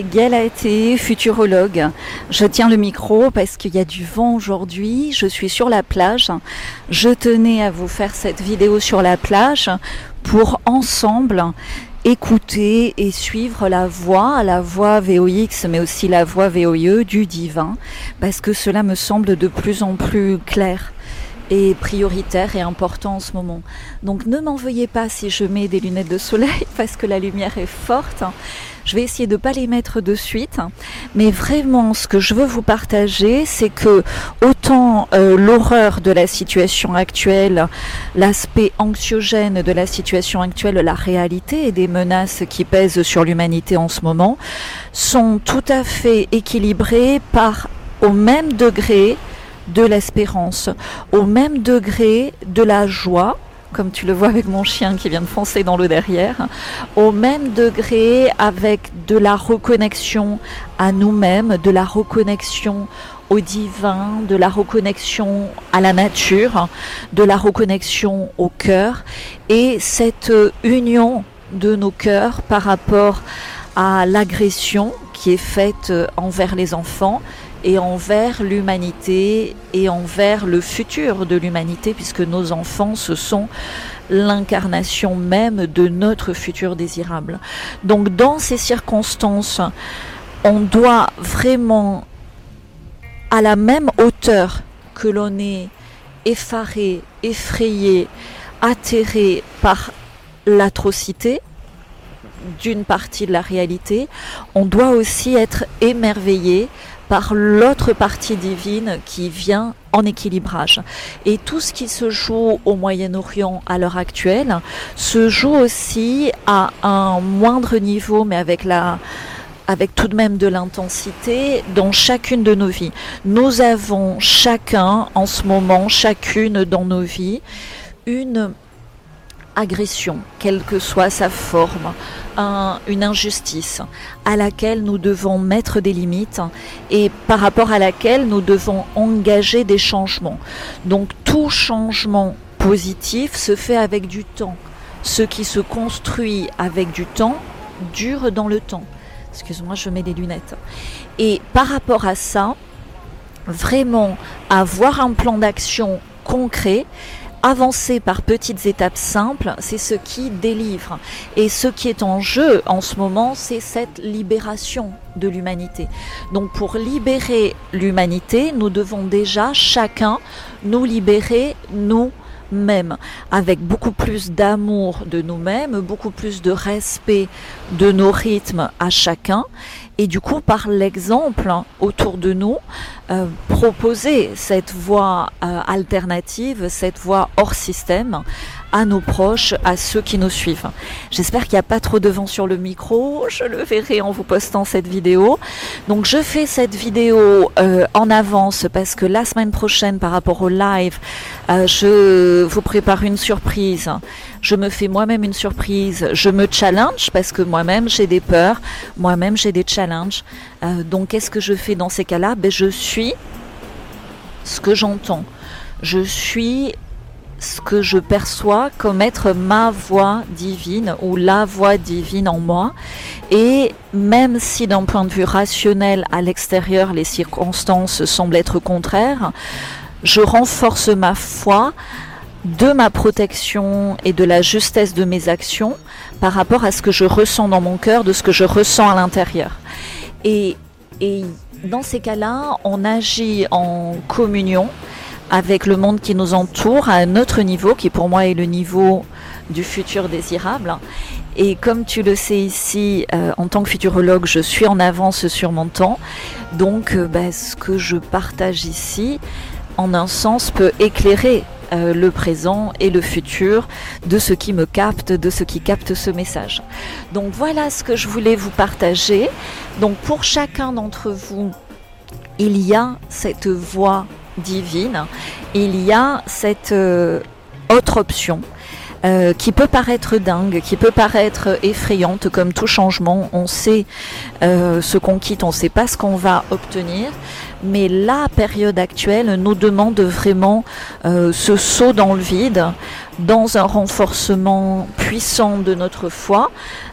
c'est Galaté, futurologue. Je tiens le micro parce qu'il y a du vent aujourd'hui. Je suis sur la plage. Je tenais à vous faire cette vidéo sur la plage pour ensemble écouter et suivre la voix, la voix VOX, mais aussi la voix VOIE du divin, parce que cela me semble de plus en plus clair est prioritaire et important en ce moment. Donc ne m'en veuillez pas si je mets des lunettes de soleil parce que la lumière est forte. Je vais essayer de ne pas les mettre de suite, mais vraiment ce que je veux vous partager, c'est que autant euh, l'horreur de la situation actuelle, l'aspect anxiogène de la situation actuelle, la réalité et des menaces qui pèsent sur l'humanité en ce moment, sont tout à fait équilibrés par au même degré de l'espérance, au même degré de la joie, comme tu le vois avec mon chien qui vient de foncer dans l'eau derrière, au même degré avec de la reconnexion à nous-mêmes, de la reconnexion au divin, de la reconnexion à la nature, de la reconnexion au cœur. Et cette union de nos cœurs par rapport à l'agression qui est faite envers les enfants, et envers l'humanité et envers le futur de l'humanité, puisque nos enfants, ce sont l'incarnation même de notre futur désirable. Donc dans ces circonstances, on doit vraiment, à la même hauteur que l'on est effaré, effrayé, atterré par l'atrocité, d'une partie de la réalité, on doit aussi être émerveillé par l'autre partie divine qui vient en équilibrage. Et tout ce qui se joue au Moyen-Orient à l'heure actuelle se joue aussi à un moindre niveau, mais avec la avec tout de même de l'intensité dans chacune de nos vies. Nous avons chacun en ce moment, chacune dans nos vies, une agression, quelle que soit sa forme, une injustice à laquelle nous devons mettre des limites et par rapport à laquelle nous devons engager des changements. Donc tout changement positif se fait avec du temps. Ce qui se construit avec du temps dure dans le temps. Excuse-moi, je mets des lunettes. Et par rapport à ça, vraiment avoir un plan d'action concret, avancer par petites étapes simples, c'est ce qui délivre. Et ce qui est en jeu en ce moment, c'est cette libération de l'humanité. Donc pour libérer l'humanité, nous devons déjà chacun nous libérer nous-mêmes, avec beaucoup plus d'amour de nous-mêmes, beaucoup plus de respect de nos rythmes à chacun, et du coup par l'exemple autour de nous, euh, proposer cette voie euh, alternative, cette voie hors système à nos proches, à ceux qui nous suivent. J'espère qu'il n'y a pas trop de vent sur le micro, je le verrai en vous postant cette vidéo. Donc je fais cette vidéo euh, en avance parce que la semaine prochaine par rapport au live, je vous prépare une surprise. Je me fais moi-même une surprise, je me challenge parce que moi-même j'ai des peurs, moi-même j'ai des challenges. donc qu'est-ce que je fais dans ces cas-là? Ben, Je suis ce que j'entends. Je suis ce que je perçois comme être ma voix divine ou la voix divine en moi. Et même si d'un point de vue rationnel à l'extérieur les circonstances semblent être contraires, je renforce ma foi de ma protection et de la justesse de mes actions par rapport à ce que je ressens dans mon cœur, de ce que je ressens à l'intérieur. Et, et dans ces cas-là, on agit en communion avec le monde qui nous entoure à un autre niveau, qui pour moi est le niveau du futur désirable. Et comme tu le sais ici, euh, en tant que futurologue, je suis en avance sur mon temps. Donc, euh, bah, ce que je partage ici, en un sens, peut éclairer euh, le présent et le futur de ce qui me capte, de ce qui capte ce message. Donc voilà ce que je voulais vous partager. Donc pour chacun d'entre vous, il y a cette voix divine, il y a cette euh, autre option. Euh, qui peut paraître dingue, qui peut paraître effrayante, comme tout changement, on sait ce qu'on quitte, on ne sait pas ce qu'on va obtenir, mais la période actuelle nous demande vraiment euh, ce saut dans le vide, dans un renforcement puissant de notre foi,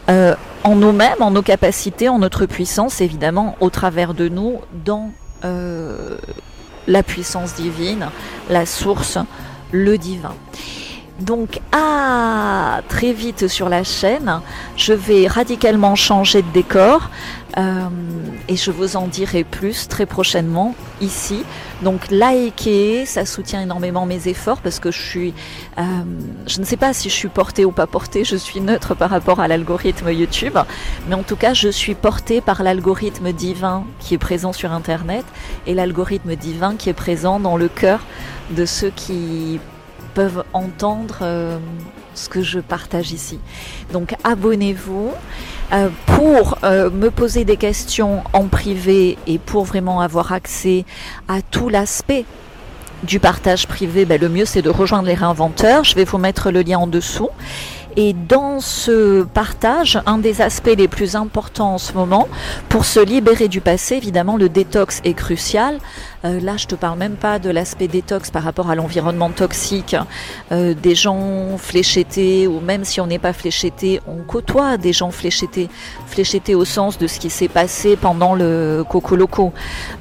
euh, en nous-mêmes, en nos capacités, en notre puissance, évidemment, au travers de nous, dans euh, la puissance divine, la source, le divin. Donc à très vite sur la chaîne, je vais radicalement changer de décor euh, et je vous en dirai plus très prochainement ici. Donc likez, ça soutient énormément mes efforts parce que je suis, euh, je ne sais pas si je suis portée ou pas portée, je suis neutre par rapport à l'algorithme YouTube, mais en tout cas je suis portée par l'algorithme divin qui est présent sur Internet et l'algorithme divin qui est présent dans le cœur de ceux qui peuvent entendre euh, ce que je partage ici. Donc abonnez-vous. Euh, pour euh, me poser des questions en privé et pour vraiment avoir accès à tout l'aspect du partage privé, ben, le mieux c'est de rejoindre les réinventeurs. Je vais vous mettre le lien en dessous. Et dans ce partage, un des aspects les plus importants en ce moment, pour se libérer du passé, évidemment, le détox est crucial. Euh, là, je te parle même pas de l'aspect détox par rapport à l'environnement toxique. Euh, des gens fléchettés, ou même si on n'est pas fléchetté, on côtoie des gens fléchettés. Fléchettés au sens de ce qui s'est passé pendant le Coco Loco.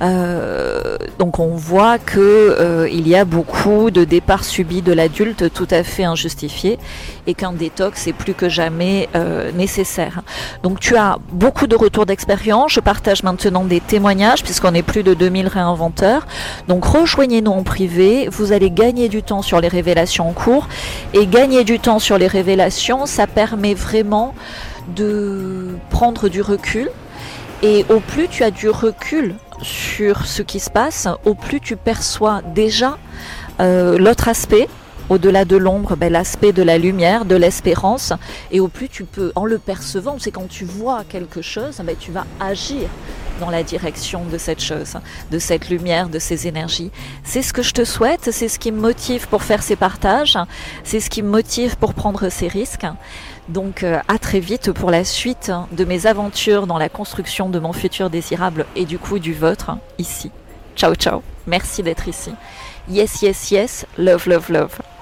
Euh, donc on voit que il y a beaucoup de départs subis de l'adulte tout à fait injustifiés et qu'un détox est plus que jamais nécessaire. Donc tu as beaucoup de retours d'expérience. Je partage maintenant des témoignages puisqu'on est plus de 2000 réinventeurs donc rejoignez-nous en privé, vous allez gagner du temps sur les révélations en cours. Et gagner du temps sur les révélations, ça permet vraiment de prendre du recul. Et au plus tu as du recul sur ce qui se passe, au plus tu perçois déjà euh, l'autre aspect, au-delà de l'ombre, ben, l'aspect de la lumière, de l'espérance. Et au plus tu peux, en le percevant, c'est quand tu vois quelque chose, ben, tu vas agir dans la direction de cette chose, de cette lumière, de ces énergies. C'est ce que je te souhaite, c'est ce qui me motive pour faire ces partages, c'est ce qui me motive pour prendre ces risques. Donc euh, à très vite pour la suite de mes aventures dans la construction de mon futur désirable et du coup du vôtre ici. Ciao ciao, merci d'être ici. Yes, yes, yes, love, love, love.